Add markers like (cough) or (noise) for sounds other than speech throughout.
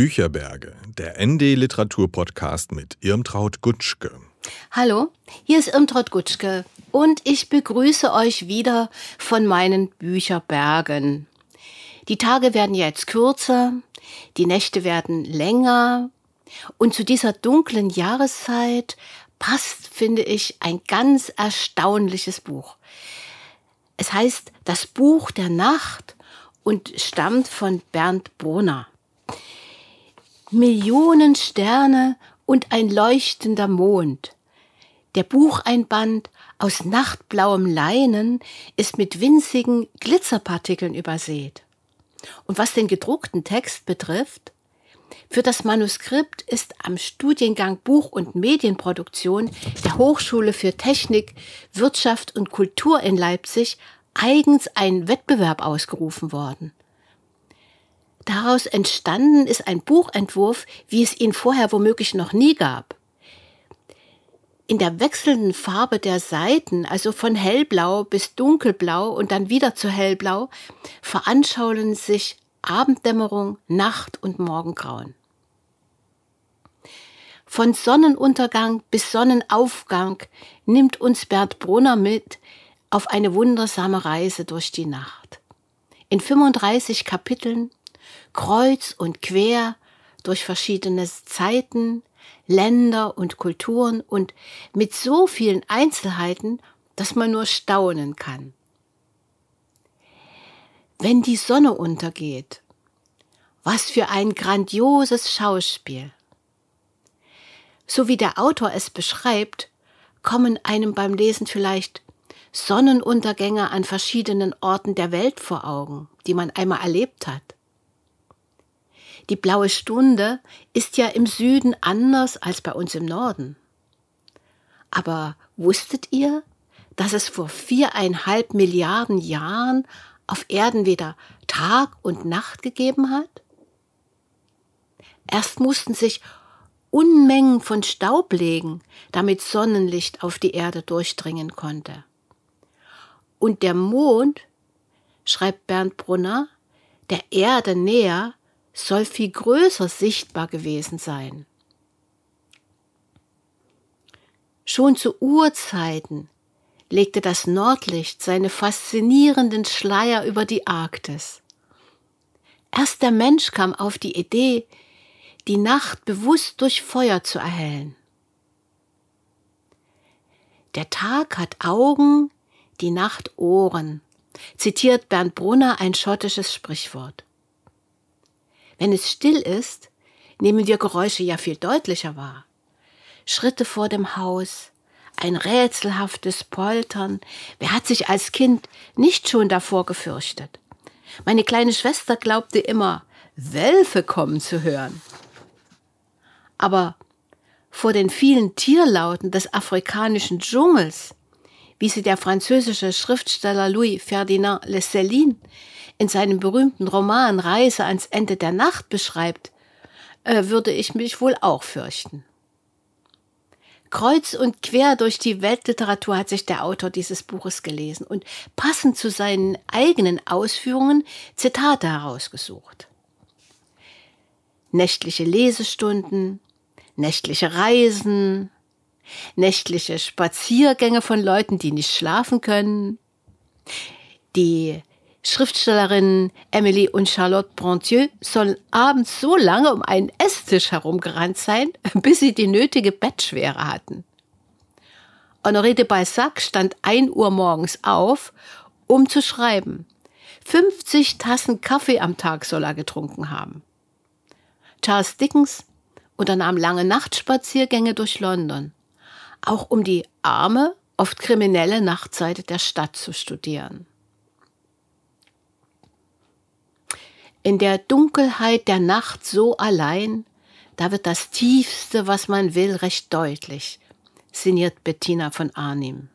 Bücherberge, der ND Literatur Podcast mit Irmtraut Gutschke. Hallo, hier ist Irmtraut Gutschke und ich begrüße euch wieder von meinen Bücherbergen. Die Tage werden jetzt kürzer, die Nächte werden länger und zu dieser dunklen Jahreszeit passt, finde ich, ein ganz erstaunliches Buch. Es heißt Das Buch der Nacht und stammt von Bernd Brunner. Millionen Sterne und ein leuchtender Mond. Der Bucheinband aus nachtblauem Leinen ist mit winzigen Glitzerpartikeln übersät. Und was den gedruckten Text betrifft, für das Manuskript ist am Studiengang Buch- und Medienproduktion der Hochschule für Technik, Wirtschaft und Kultur in Leipzig eigens ein Wettbewerb ausgerufen worden. Daraus entstanden ist ein Buchentwurf, wie es ihn vorher womöglich noch nie gab. In der wechselnden Farbe der Seiten, also von hellblau bis dunkelblau und dann wieder zu hellblau, veranschaulen sich Abenddämmerung, Nacht und Morgengrauen. Von Sonnenuntergang bis Sonnenaufgang nimmt uns Bert Brunner mit auf eine wundersame Reise durch die Nacht. In 35 Kapiteln, kreuz und quer durch verschiedene Zeiten, Länder und Kulturen und mit so vielen Einzelheiten, dass man nur staunen kann. Wenn die Sonne untergeht, was für ein grandioses Schauspiel. So wie der Autor es beschreibt, kommen einem beim Lesen vielleicht Sonnenuntergänge an verschiedenen Orten der Welt vor Augen, die man einmal erlebt hat. Die blaue Stunde ist ja im Süden anders als bei uns im Norden. Aber wusstet ihr, dass es vor viereinhalb Milliarden Jahren auf Erden weder Tag und Nacht gegeben hat? Erst mussten sich Unmengen von Staub legen, damit Sonnenlicht auf die Erde durchdringen konnte. Und der Mond, schreibt Bernd Brunner, der Erde näher, soll viel größer sichtbar gewesen sein. Schon zu Urzeiten legte das Nordlicht seine faszinierenden Schleier über die Arktis. Erst der Mensch kam auf die Idee, die Nacht bewusst durch Feuer zu erhellen. Der Tag hat Augen, die Nacht Ohren, zitiert Bernd Brunner ein schottisches Sprichwort. Wenn es still ist, nehmen wir Geräusche ja viel deutlicher wahr. Schritte vor dem Haus, ein rätselhaftes Poltern. Wer hat sich als Kind nicht schon davor gefürchtet? Meine kleine Schwester glaubte immer, Wölfe kommen zu hören. Aber vor den vielen Tierlauten des afrikanischen Dschungels wie sie der französische Schriftsteller Louis Ferdinand Lesseline in seinem berühmten Roman Reise ans Ende der Nacht beschreibt, äh, würde ich mich wohl auch fürchten. Kreuz und quer durch die Weltliteratur hat sich der Autor dieses Buches gelesen und passend zu seinen eigenen Ausführungen Zitate herausgesucht. Nächtliche Lesestunden, nächtliche Reisen, nächtliche Spaziergänge von Leuten, die nicht schlafen können. Die Schriftstellerinnen Emily und Charlotte Brontieu sollen abends so lange um einen Esstisch herumgerannt sein, (laughs) bis sie die nötige Bettschwere hatten. Honoré de Balzac stand ein Uhr morgens auf, um zu schreiben. 50 Tassen Kaffee am Tag soll er getrunken haben. Charles Dickens unternahm lange Nachtspaziergänge durch London auch um die arme, oft kriminelle Nachtseite der Stadt zu studieren. In der Dunkelheit der Nacht so allein, da wird das Tiefste, was man will, recht deutlich, sinniert Bettina von Arnim.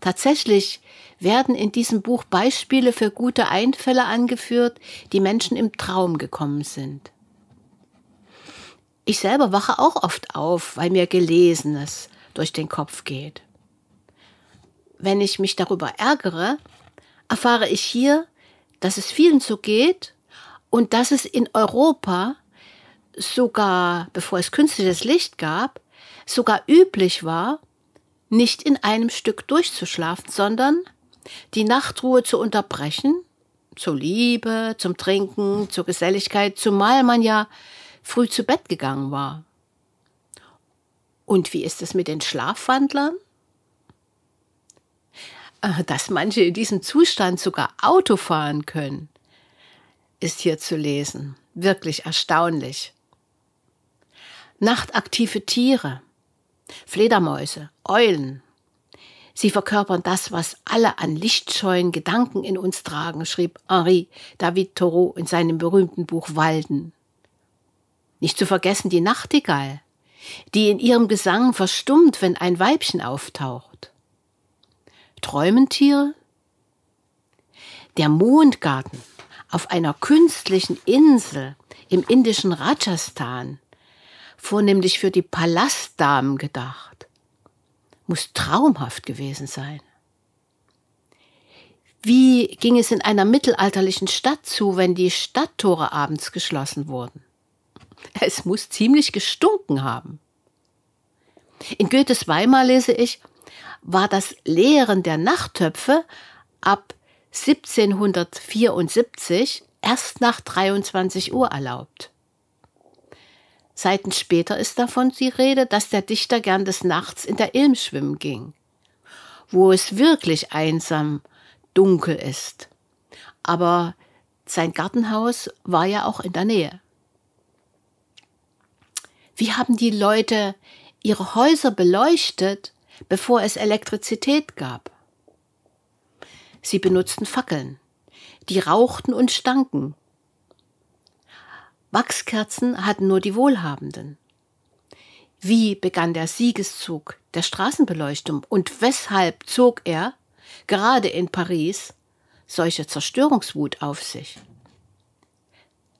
Tatsächlich werden in diesem Buch Beispiele für gute Einfälle angeführt, die Menschen im Traum gekommen sind. Ich selber wache auch oft auf, weil mir Gelesenes durch den Kopf geht. Wenn ich mich darüber ärgere, erfahre ich hier, dass es vielen so geht und dass es in Europa sogar, bevor es künstliches Licht gab, sogar üblich war, nicht in einem Stück durchzuschlafen, sondern die Nachtruhe zu unterbrechen, zur Liebe, zum Trinken, zur Geselligkeit, zumal man ja früh zu Bett gegangen war. Und wie ist es mit den Schlafwandlern? Äh, dass manche in diesem Zustand sogar Auto fahren können, ist hier zu lesen. Wirklich erstaunlich. Nachtaktive Tiere, Fledermäuse, Eulen. Sie verkörpern das, was alle an lichtscheuen Gedanken in uns tragen, schrieb Henri David Thoreau in seinem berühmten Buch Walden. Nicht zu vergessen die Nachtigall, die in ihrem Gesang verstummt, wenn ein Weibchen auftaucht. Träumen Tiere? Der Mondgarten auf einer künstlichen Insel im indischen Rajasthan vornehmlich für die Palastdamen gedacht. Muss traumhaft gewesen sein. Wie ging es in einer mittelalterlichen Stadt zu, wenn die Stadttore abends geschlossen wurden? (laughs) Es muss ziemlich gestunken haben. In Goethes Weimar lese ich, war das Leeren der Nachttöpfe ab 1774 erst nach 23 Uhr erlaubt. Seiten später ist davon die Rede, dass der Dichter gern des Nachts in der Ilm schwimmen ging, wo es wirklich einsam dunkel ist. Aber sein Gartenhaus war ja auch in der Nähe. Wie haben die Leute ihre Häuser beleuchtet, bevor es Elektrizität gab? Sie benutzten Fackeln, die rauchten und stanken, Wachskerzen hatten nur die Wohlhabenden. Wie begann der Siegeszug der Straßenbeleuchtung und weshalb zog er, gerade in Paris, solche Zerstörungswut auf sich?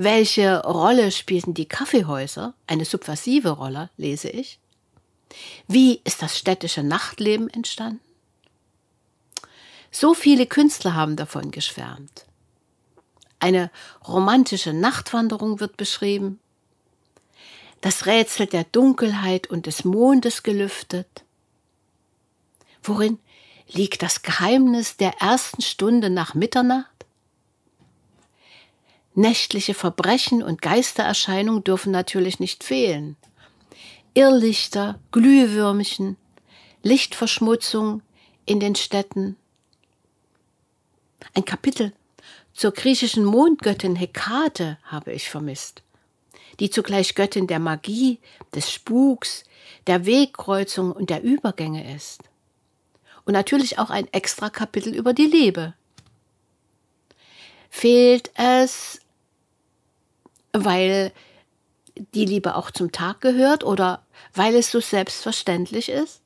Welche Rolle spielten die Kaffeehäuser? Eine subversive Rolle, lese ich. Wie ist das städtische Nachtleben entstanden? So viele Künstler haben davon geschwärmt. Eine romantische Nachtwanderung wird beschrieben. Das Rätsel der Dunkelheit und des Mondes gelüftet. Worin liegt das Geheimnis der ersten Stunde nach Mitternacht? Nächtliche Verbrechen und Geistererscheinungen dürfen natürlich nicht fehlen. Irrlichter, Glühwürmchen, Lichtverschmutzung in den Städten. Ein Kapitel zur griechischen Mondgöttin Hekate habe ich vermisst, die zugleich Göttin der Magie, des Spuks, der Wegkreuzung und der Übergänge ist. Und natürlich auch ein extra Kapitel über die Liebe. Fehlt es, weil die Liebe auch zum Tag gehört oder weil es so selbstverständlich ist?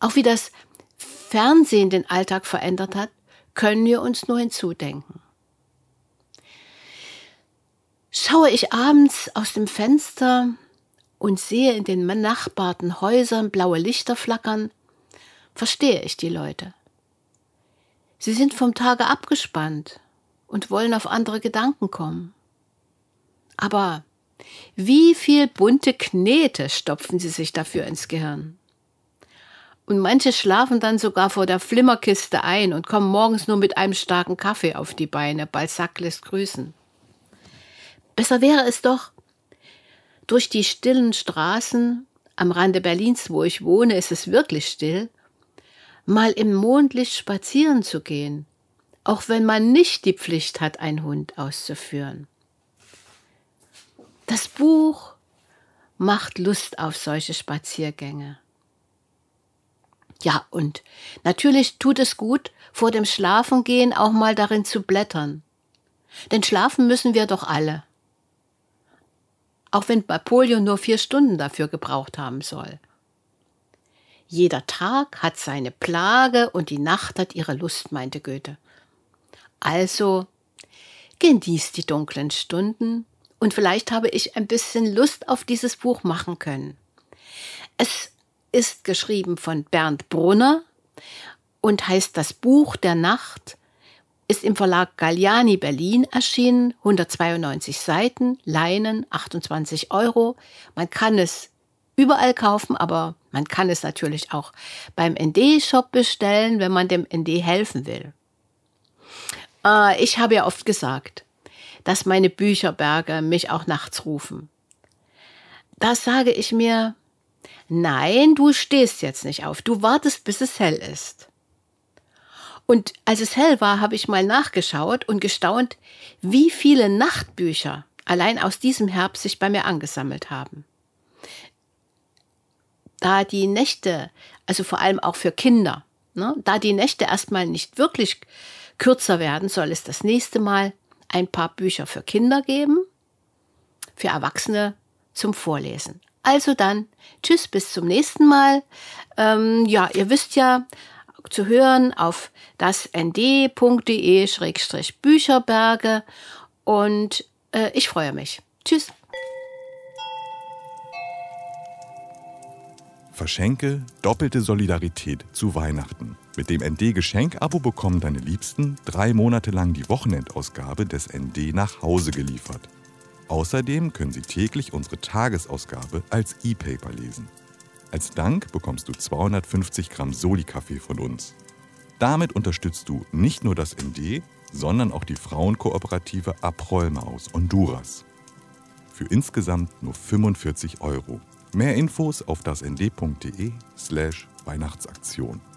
Auch wie das Fernsehen den Alltag verändert hat, können wir uns nur hinzudenken. Schaue ich abends aus dem Fenster und sehe in den benachbarten Häusern blaue Lichter flackern, verstehe ich die Leute. Sie sind vom Tage abgespannt und wollen auf andere Gedanken kommen. Aber wie viel bunte Knete stopfen sie sich dafür ins Gehirn? Und manche schlafen dann sogar vor der Flimmerkiste ein und kommen morgens nur mit einem starken Kaffee auf die Beine. Balzac lässt grüßen. Besser wäre es doch, durch die stillen Straßen am Rande Berlins, wo ich wohne, ist es wirklich still, mal im Mondlicht spazieren zu gehen, auch wenn man nicht die Pflicht hat, einen Hund auszuführen. Das Buch macht Lust auf solche Spaziergänge. Ja, und natürlich tut es gut, vor dem Schlafengehen auch mal darin zu blättern. Denn schlafen müssen wir doch alle. Auch wenn Napoleon nur vier Stunden dafür gebraucht haben soll. Jeder Tag hat seine Plage und die Nacht hat ihre Lust, meinte Goethe. Also genießt die dunklen Stunden und vielleicht habe ich ein bisschen Lust auf dieses Buch machen können. Es ist geschrieben von Bernd Brunner und heißt Das Buch der Nacht, ist im Verlag Galliani Berlin erschienen, 192 Seiten, Leinen, 28 Euro. Man kann es überall kaufen, aber man kann es natürlich auch beim ND-Shop bestellen, wenn man dem ND helfen will. Äh, ich habe ja oft gesagt, dass meine Bücherberge mich auch nachts rufen. Da sage ich mir, nein, du stehst jetzt nicht auf, du wartest, bis es hell ist. Und als es hell war, habe ich mal nachgeschaut und gestaunt, wie viele Nachtbücher allein aus diesem Herbst sich bei mir angesammelt haben. Da die Nächte, also vor allem auch für Kinder, ne, da die Nächte erstmal nicht wirklich kürzer werden, soll es das nächste Mal ein paar Bücher für Kinder geben, für Erwachsene zum Vorlesen. Also dann, tschüss, bis zum nächsten Mal. Ähm, ja, ihr wisst ja, zu hören auf das nd.de-bücherberge und äh, ich freue mich. Tschüss. Verschenke doppelte Solidarität zu Weihnachten. Mit dem ND-Geschenk-Abo bekommen deine Liebsten drei Monate lang die Wochenendausgabe des ND nach Hause geliefert. Außerdem können sie täglich unsere Tagesausgabe als E-Paper lesen. Als Dank bekommst du 250 Gramm Soli-Kaffee von uns. Damit unterstützt du nicht nur das ND, sondern auch die Frauenkooperative Abrolma aus Honduras. Für insgesamt nur 45 Euro. Mehr Infos auf das nd.de slash Weihnachtsaktion.